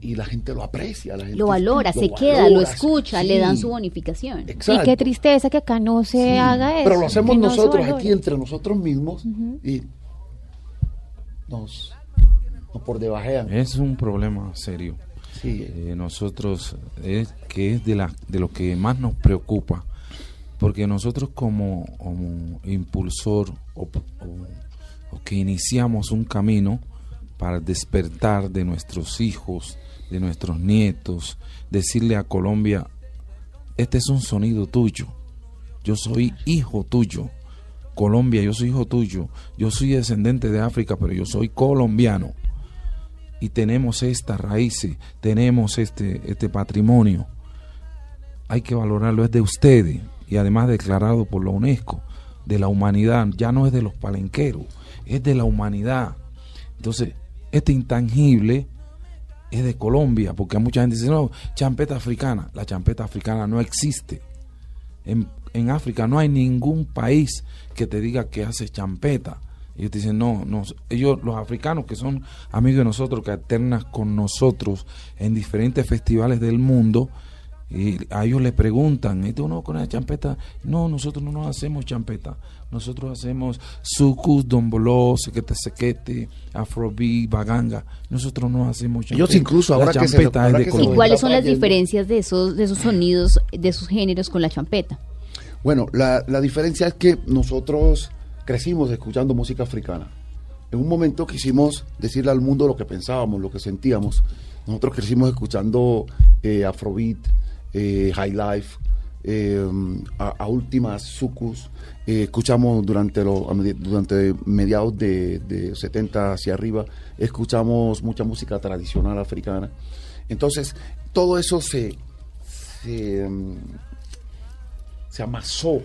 y la gente lo aprecia. La gente Lo valora, lo se queda, lo escucha, sí. le dan su bonificación. Exacto. Y qué tristeza que acá no se Sí, haga eso. Pero lo hacemos no nosotros aquí entre nosotros mismos y nos, nos por debajean. Es un problema serio. Sí. Eh, nosotros, es que es de, la, de lo que más nos preocupa, porque nosotros como, impulsor o que iniciamos un camino para despertar de nuestros hijos, de nuestros nietos, decirle a Colombia, este es un sonido tuyo, yo soy hijo tuyo. Colombia, yo soy hijo tuyo. Yo soy descendente de África, pero yo soy colombiano. Y tenemos estas raíces, tenemos este, este patrimonio. Hay que valorarlo, es de ustedes. Y además declarado por la UNESCO, de la humanidad. Ya no es de los palenqueros, es de la humanidad. Entonces, este intangible es de Colombia, porque mucha gente dice, no, champeta africana. La champeta africana no existe. En, en África no hay ningún país que te diga que hace champeta. Ellos te dicen, no, no, ellos, los africanos que son amigos de nosotros, que alternan con nosotros en diferentes festivales del mundo, y a ellos les preguntan, ¿y tú no con la champeta? No, nosotros no nos hacemos champeta. Nosotros hacemos sucus, domboló, sequete sequete, afrobeat, baganga. Nosotros no hacemos champeta. Ellos incluso, ahora la que se es de que se ¿Y cuáles son las diferencias de esos, de esos sonidos, de esos géneros con la champeta? Bueno, la, la diferencia es que nosotros crecimos escuchando música africana. En un momento quisimos decirle al mundo lo que pensábamos, lo que sentíamos. Nosotros crecimos escuchando eh, Afrobeat, eh, High Life, eh, a, últimas sucus. eh, escuchamos durante, los, durante mediados de, de 70 hacia arriba, escuchamos mucha música tradicional africana. Entonces, todo eso se, se, mm, se amasó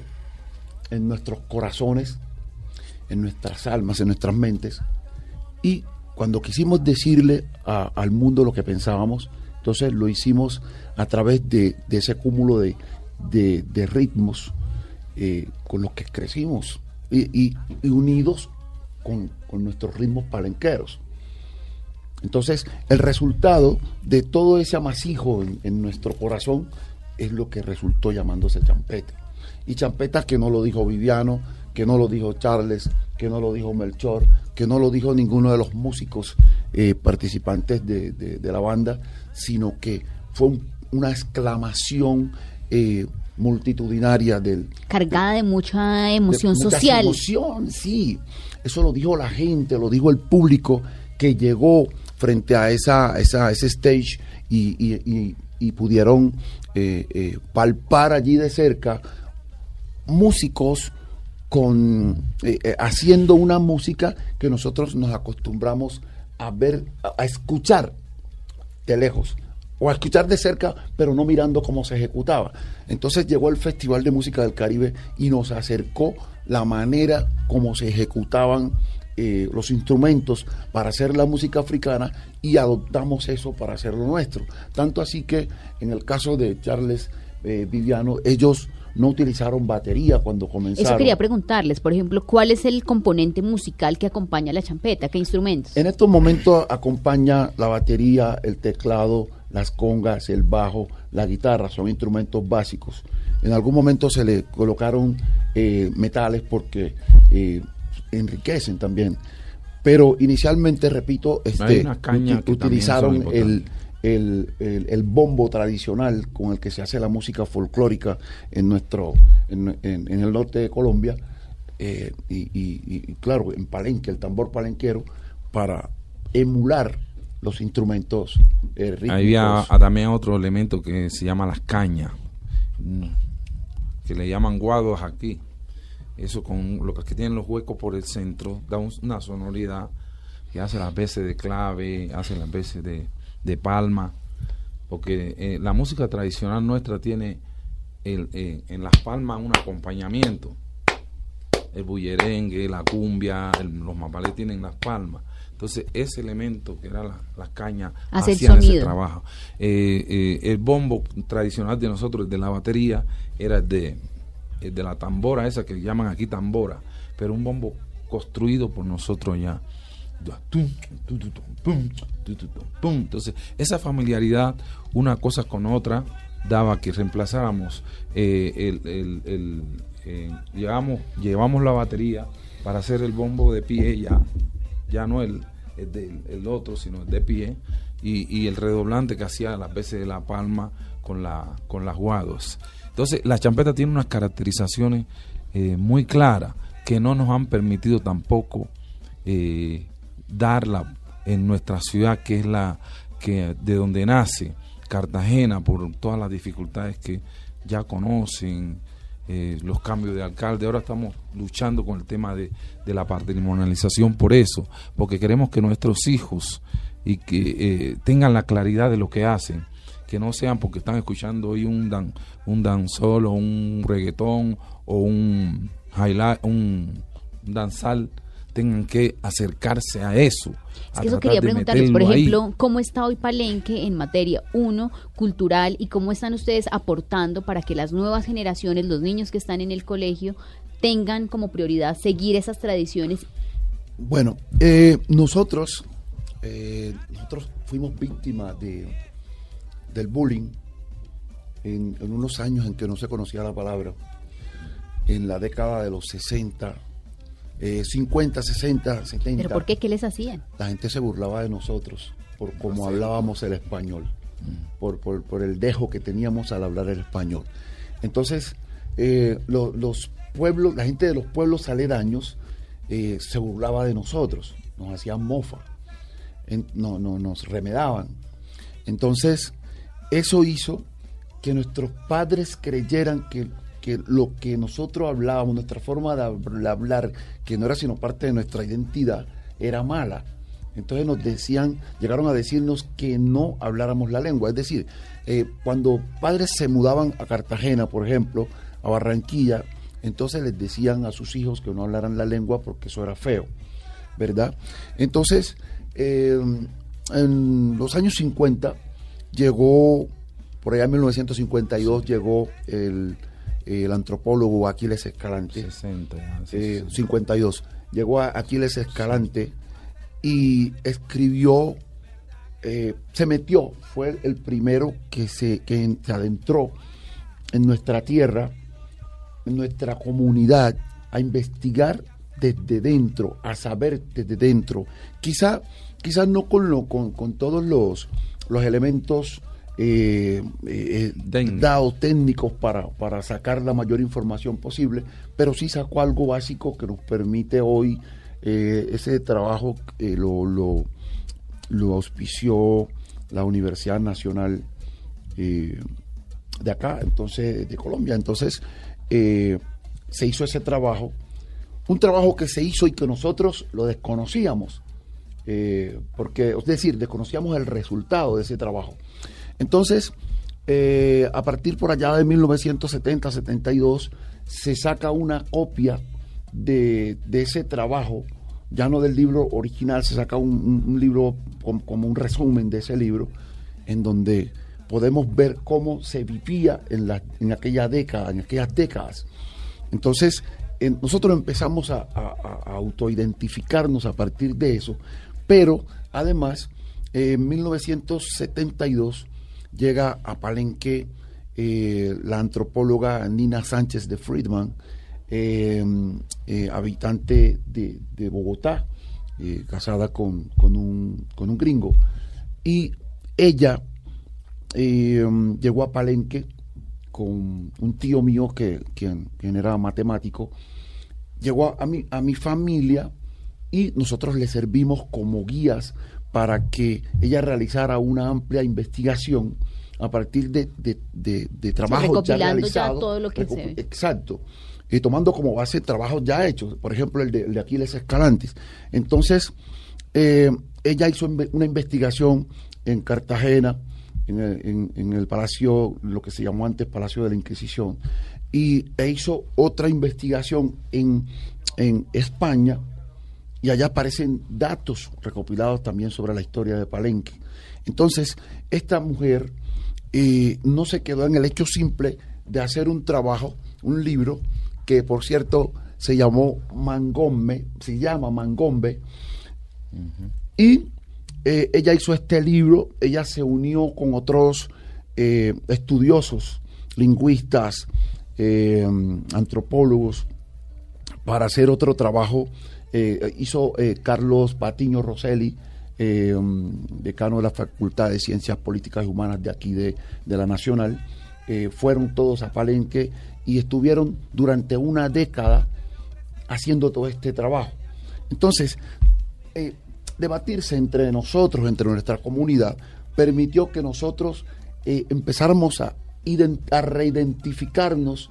en nuestros corazones, en nuestras almas, en nuestras mentes. Y cuando quisimos decirle al mundo lo que pensábamos, entonces lo hicimos a través de, ese cúmulo de, ritmos eh, con los que crecimos y, unidos con, con nuestros ritmos palenqueros. Entonces, el resultado de todo ese amasijo en, en nuestro corazón es lo que resultó llamándose champeta. Y champeta que no lo dijo Viviano, que no lo dijo Charles, que no lo dijo Melchor, que no lo dijo ninguno de los músicos eh, participantes de, de- de la banda, sino que fue un- una exclamación eh, multitudinaria del, Cargada de mucha emoción social. emoción, sí. Eso lo dijo la gente, lo dijo el público que llegó frente a esa, esa ese stage y, y- y- y pudieron eh, palpar allí de cerca músicos con eh, eh, haciendo una música que nosotros nos acostumbramos a ver, a, escuchar de lejos o a escuchar de cerca, pero no mirando cómo se ejecutaba. Entonces llegó el Festival de Música del Caribe y nos acercó la manera como se ejecutaban eh, los instrumentos para hacer la música africana y adoptamos eso para hacerlo nuestro. Tanto así que en el caso de Charles Viviano, ellos no utilizaron batería cuando comenzaron. Eso quería preguntarles, por ejemplo, ¿cuál es el componente musical que acompaña a la champeta? ¿Qué instrumentos? En estos momentos acompaña la batería, el teclado, las congas, el bajo, la guitarra, son instrumentos básicos. En algún momento se le colocaron eh, metales porque eh, enriquecen también. Pero inicialmente, repito, este, utilizaron el, el, el- bombo tradicional con el que se hace la música folclórica en nuestro en, en- el norte de Colombia eh, y, claro en Palenque el tambor palenquero para emular los instrumentos eh, rítmicos. Había también otro elemento que se llama las cañas, mm, que le llaman guados aquí. Eso con lo que tienen los huecos por el centro da un- una sonoridad que hace las veces de clave, hace las veces de, de palma, porque eh, la música tradicional nuestra tiene el, eh, en las palmas un acompañamiento. El bullerengue, la cumbia, el- los mapales tienen las palmas. Entonces, ese elemento que era la, la caña Hace el hacían ese trabajo. Eh, eh, el bombo tradicional de nosotros, el de la batería, era el de, el de la tambora, esa que llaman aquí tambora, pero un bombo construido por nosotros ya. Entonces, esa familiaridad, una cosa con otra, daba que reemplazáramos eh, el, el- el, eh, llevamos, llevamos la batería para hacer el bombo de pie ya, ya no el, el, otro, sino el de pie, y, y el redoblante que hacía las veces de la palma con, la, con las guados. Entonces, la champeta tiene unas caracterizaciones eh, muy claras que no nos han permitido tampoco darla en nuestra ciudad, que es la que de donde nace Cartagena, por todas las dificultades que ya conocen, eh, los cambios de alcalde. Ahora estamos luchando con el tema de, de la patrimonialización por eso, porque queremos que nuestros hijos y que eh, tengan la claridad de lo que hacen, que no sean porque están escuchando hoy un dan, un danzol o un reggaetón o un highlight, un danzal, tengan que acercarse a eso. Es que eso quería preguntarles, por ahí. ejemplo, ¿cómo está hoy Palenque en materia, uno, cultural y cómo están ustedes aportando para que las nuevas generaciones, los niños que están en el colegio, tengan como prioridad seguir esas tradiciones? Bueno, eh, nosotros, eh, nosotros fuimos víctimas de, del bullying en, en unos años en que no se conocía la palabra, en la década de los 60, eh, 50, 60, 70. ¿Pero por qué? ¿Qué les hacían? La gente se burlaba de nosotros por cómo hablábamos el español, por, por- por el dejo que teníamos al hablar el español. Entonces, eh, lo- los pueblos, la gente de los pueblos aledaños eh, se burlaba de nosotros, nos hacían mofa, en- no, no, nos remedaban. Entonces, eso hizo que nuestros padres creyeran que, que lo que nosotros hablábamos, nuestra forma de hab- hablar, que no era sino parte de nuestra identidad, era mala. Entonces nos decían, llegaron a decirnos que no habláramos la lengua. Es decir, eh, cuando padres se mudaban a Cartagena, por ejemplo, a Barranquilla, entonces les decían a sus hijos que no hablaran la lengua porque eso era feo, ¿verdad? Entonces, eh, en los años 50 llegó, por allá en 1952 llegó el, el antropólogo Aquiles Escalante. 60, ya, eh, 52. Llegó a Aquiles Escalante y escribió, eh, se metió, fue el primero que se, que se adentró en nuestra tierra, en nuestra comunidad, a investigar desde dentro, a saber desde dentro. Quizá, quizás no con, lo, con, con todos los, los elementos eh, eh, dados técnicos para, para sacar la mayor información posible, pero sí sacó algo básico que nos permite hoy eh, ese trabajo eh, lo, lo, lo auspició la Universidad Nacional eh, de acá, entonces de Colombia. Entonces eh, se hizo ese trabajo, un trabajo que se hizo y que nosotros lo desconocíamos, eh, porque es decir, desconocíamos el resultado de ese trabajo. Entonces, eh, a partir por allá de 1970-72 se saca una copia de, de ese trabajo, ya no del libro original, se saca un, libro com- como un resumen de ese libro, en donde podemos ver cómo se vivía en, la, en aquella década, en aquellas décadas. Entonces, en- nosotros empezamos a autoidentificarnos a partir de eso, pero además, eh, en 1972 llega a Palenque eh, la antropóloga Nina Sánchez de Friedman, eh, eh, habitante de, Bogotá, casada con, con un, con un gringo, y ella llegó a Palenque con un tío mío que, quien, quien era matemático, llegó a mi, a mi familia y nosotros le servimos como guías para que ella realizara una amplia investigación a partir de, de, de, de trabajos ya recopilando ya realizados. todo lo que se ve. Exacto. Y tomando como base trabajos ya hechos, por ejemplo, el de, el de Aquiles Escalantes. Entonces, eh, ella hizo una investigación en Cartagena, en el, en- en el palacio, lo que se llamó antes Palacio de la Inquisición, y e hizo otra investigación en, en España, y allá aparecen datos recopilados también sobre la historia de Palenque. Entonces, esta mujer eh, no se quedó en el hecho simple de hacer un trabajo, un libro, que por cierto se llamó Mangombe, se llama Mangombe, y eh, ella hizo este libro, ella se unió con otros eh, estudiosos, lingüistas, antropólogos, para hacer otro trabajo. Eh, hizo eh, Carlos Patiño Rosselli, eh, decano de la Facultad de Ciencias Políticas y Humanas de aquí de, de la Nacional. Fueron todos a Palenque y estuvieron durante una década haciendo todo este trabajo. Entonces, debatirse entre nosotros, entre nuestra comunidad, permitió que nosotros empezáramos a, a reidentificarnos,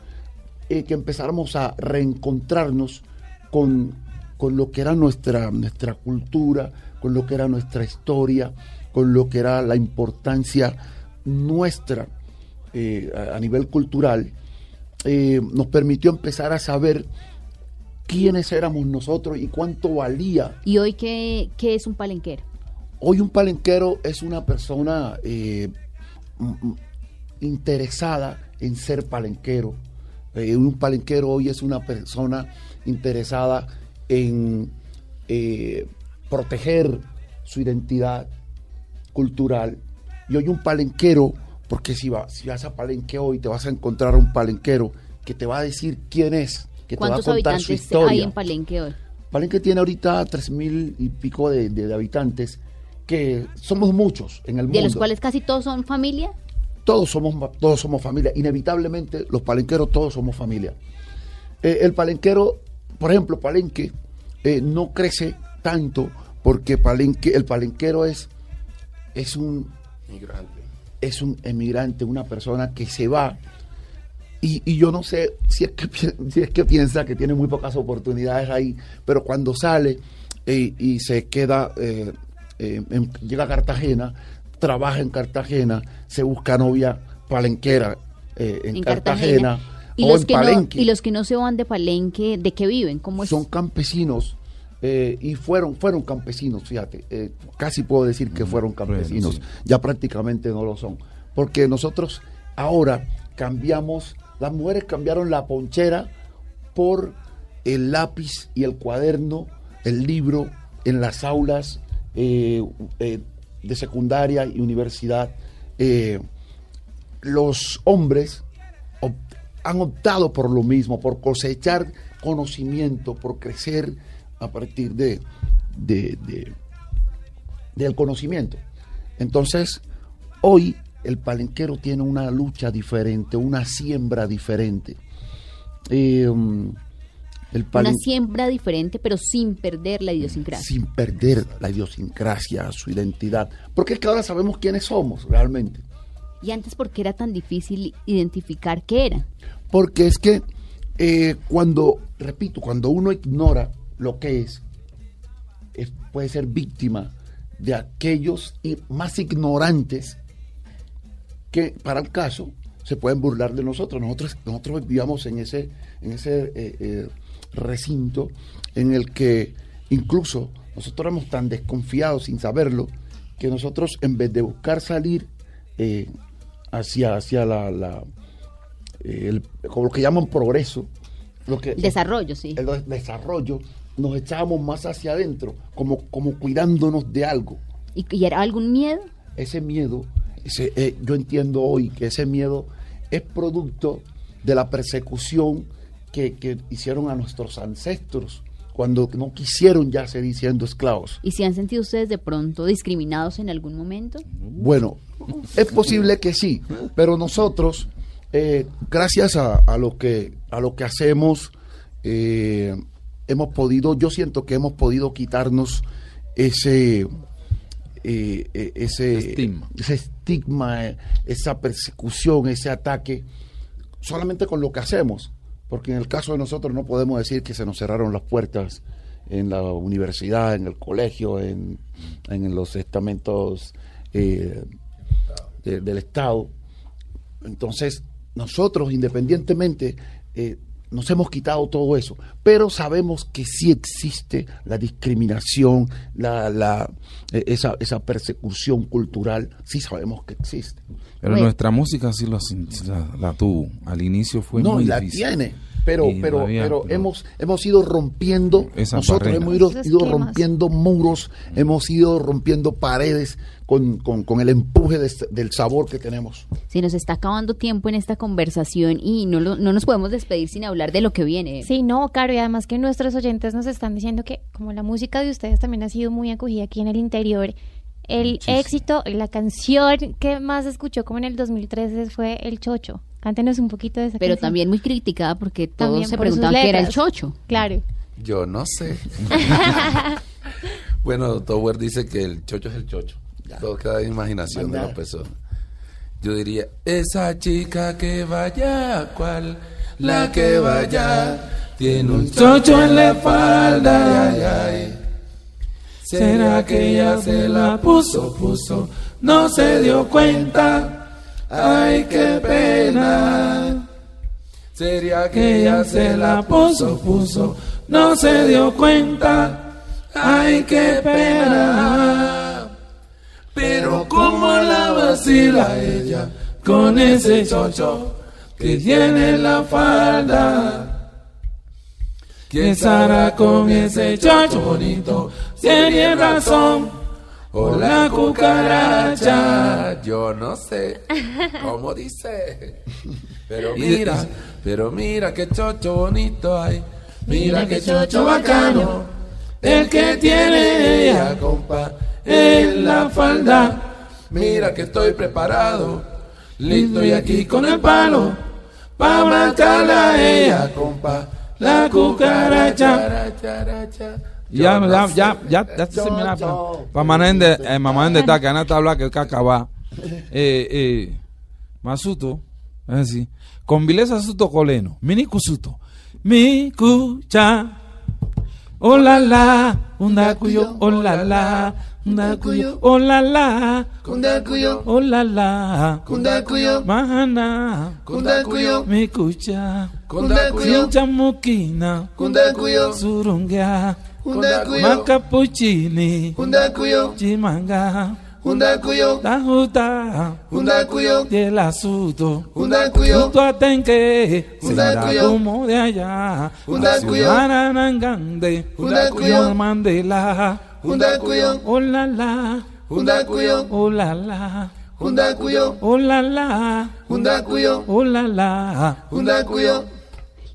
que empezáramos a reencontrarnos con, con lo que era nuestra, nuestra cultura, con lo que era nuestra historia, con lo que era la importancia nuestra eh, a, a nivel cultural, eh, nos permitió empezar a saber quiénes éramos nosotros y cuánto valía ¿Y hoy qué, qué es un palenquero? Hoy un palenquero es una persona eh, interesada en ser palenquero. Un palenquero hoy es una persona interesada en eh, proteger su identidad cultural. Y hoy un palenquero, porque si, va, si vas a Palenque hoy te vas a encontrar a un palenquero que te va a decir quién es, que te va a ¿Cuántos contar su historia. hay en Palenque hoy? Palenque tiene ahorita tres mil y pico de, de- de habitantes, que somos muchos en el mundo. De los cuales casi todos son familia. Todos somos, todos somos familia. Inevitablemente, los palenqueros todos somos familia. Eh, el palenquero, por ejemplo, Palenque, eh, no crece tanto porque Palenque, el palenquero es, es un es un emigrante, una persona que se va. Y, y yo no sé si es, que, si es que piensa que tiene muy pocas oportunidades ahí, pero cuando sale eh, y se queda, eh, eh, en- llega a Cartagena, trabaja en Cartagena, se busca novia palenquera eh, en, En Cartagena, Cartagena. Y o los, en que no, Palenque y los que no se van de Palenque, ¿de qué viven? ¿Cómo es? son campesinos eh, y fueron fueron campesinos, fíjate, eh, casi puedo decir que fueron campesinos, sí. ya prácticamente no lo son, porque nosotros ahora cambiamos, las mujeres cambiaron la ponchera por el lápiz y el cuaderno, el libro en las aulas eh, eh, de secundaria y universidad. Eh, los hombres han optado por lo mismo, por cosechar conocimiento, por crecer a partir de, de- de- del conocimiento. Entonces, hoy el palenquero tiene una lucha diferente, una siembra diferente. Eh, um, Una siembra diferente, pero sin perder la idiosincrasia. sin perder la idiosincrasia, su identidad. Porque es que ahora sabemos quiénes somos realmente. Y antes, ¿por qué era tan difícil identificar qué era? Porque es que eh, cuando, repito, cuando uno ignora lo que es, puede ser víctima de aquellos más ignorantes que para el caso se pueden burlar de nosotros. Nosotros, nosotros vivíamos en ese, en ese eh, eh, recinto en el que incluso nosotros éramos tan desconfiados sin saberlo que nosotros en vez de buscar salir hacia, hacia la, la- el, como lo que llaman progreso, lo que, Desarrollo, sí. el de- desarrollo, nos echábamos más hacia adentro, como, como cuidándonos de algo. ¿Y, y era algún miedo? Ese miedo, ese, eh, yo entiendo hoy que ese miedo es producto de la persecución que, que hicieron a nuestros ancestros cuando no quisieron ya seguir siendo esclavos. ¿Y si han sentido ustedes de pronto discriminados en algún momento? Bueno, es posible que sí, pero nosotros, eh, gracias a, a lo que a lo que hacemos, eh, hemos podido, yo siento que hemos podido quitarnos ese eh, eh, ese Estigma. ese estigma, eh, esa persecución, ese ataque, solamente con lo que hacemos, porque en el caso de nosotros no podemos decir que se nos cerraron las puertas en la universidad, en el colegio, en, en los estamentos eh, de- del Estado. Entonces, nosotros, independientemente, eh, nos hemos quitado todo eso, pero sabemos que sí existe la discriminación, la, la, eh, esa, esa persecución cultural, sí sabemos que existe. Pero nuestra música sí lo, sí la, la tuvo. Al inicio fue no, muy la difícil. tiene, pero, Y pero, pero pero- hemos, hemos ido rompiendo, nosotros hemos ido, rompiendo muros, hemos ido rompiendo paredes con, con, con el empuje de este- del sabor que tenemos. Se nos está acabando tiempo en esta conversación y no, lo- no nos podemos despedir sin hablar de lo que viene. Sí, no, claro, y además que nuestros oyentes nos están diciendo que como la música de ustedes también ha sido muy acogida aquí en el interior, el Muchísimo. éxito, la canción que más escuchó como en el 2013 fue El Chocho. Cántenos un poquito de esa Pero canción. también muy criticada porque todos También se por preguntaban qué era el chocho. Claro. Yo no sé. bueno, Tower dice que el chocho es el chocho. Todo queda en imaginación de la persona. Yo diría, esa chica que vaya, ¿cuál? La que vaya, tiene un chocho en la espalda, ay, ay. ¿Será que ella se la puso, puso? No se dio cuenta, ay, qué pena. ¿Sería que ella se la puso, puso? No se dio cuenta, ay, qué pena. Pero como la vacila ella con ese chocho que tiene en la falda. ¿Quién estará con ese chocho bonito? Tiene razón. O la cucaracha. Yo no sé cómo dice. Pero mira, pero mira qué chocho bonito hay. Mira qué chocho bacano. El que tiene ella, compa, en la falda. Mira que estoy preparado. Listo y aquí con el palo. Pa' matarla a ella, compa. La cucaracha. Ya, ya, ya, ya, ya la pa manende, eh, mamá de ta que anata habla que cacaba. Eh, eh, masuto, es así. Con vileza suto coleno, mini cusuto. Mi cucha. Oh la la, un da cuyo, oh la la, un da cuyo, oh la la, Kundakuyo, oh la la, kundakuyo, mahana, kundakuyo, mi cucha, kundakuyo, chamuquina, kundakuyo, surungia, kundakuyo, macapuccini, kundakuyo, chimanga, kundakuyo, tajuta, kundakuyo, del asuto, kundakuyo, junto a Tenque, será Kundakuyo. como de allá, Kundakuyo. Maranangande, Kundakuyo. Mandela, kundakuyo, oh la la, kundakuyo, oh la la, kundakuyo, oh la la, kundakuyo, oh la la. kundakuyo.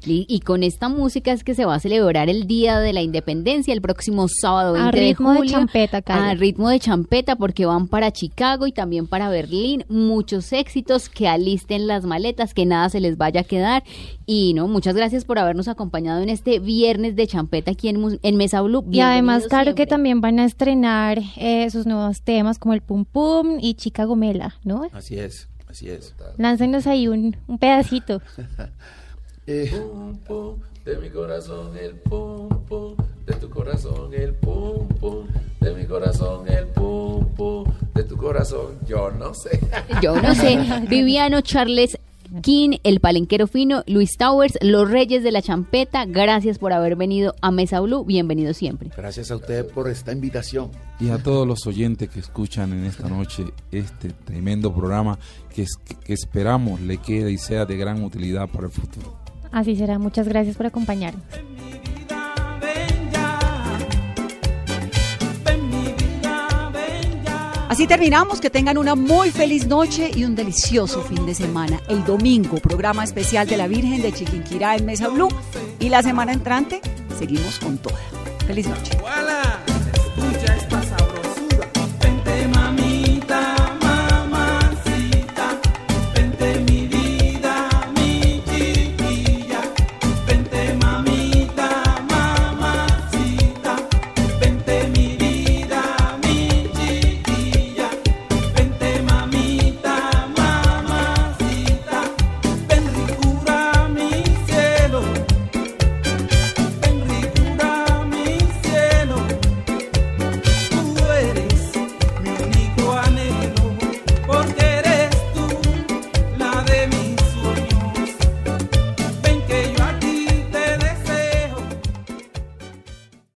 Y, y con esta música es que se va a celebrar el Día de la Independencia el próximo sábado 20 A ritmo de champeta. A ritmo de champeta porque van para Chicago y también para Berlín. Muchos éxitos, que alisten las maletas, que nada se les vaya a quedar. Y no, muchas gracias por habernos acompañado en este viernes de champeta aquí en, en Mesa Blue. Y además, claro que también van a estrenar eh, sus nuevos temas como el Pum Pum y Chica Gomela, ¿no? Así es, así es. Láncenos ahí un, un pedacito. Eh, Pum, pum, de mi corazón el pum, pum, de tu corazón el pum, pum, de mi corazón el pum, pum, de tu corazón, yo no sé. Yo no sé. Viviano, Charles King, el palenquero fino, Luis Towers, los reyes de la champeta. Gracias por haber venido a Mesa Blue. Bienvenido siempre. gracias a ustedes por esta invitación. Y a todos los oyentes que escuchan en esta noche este tremendo programa que, es- que esperamos le quede y sea de gran utilidad para el futuro. Así será. Muchas gracias por acompañarnos. Así terminamos, que tengan una muy feliz noche y un delicioso fin de semana. El domingo, programa especial de la Virgen de Chiquinquirá en Mesa Blue. Y la semana entrante, seguimos con toda. Feliz noche.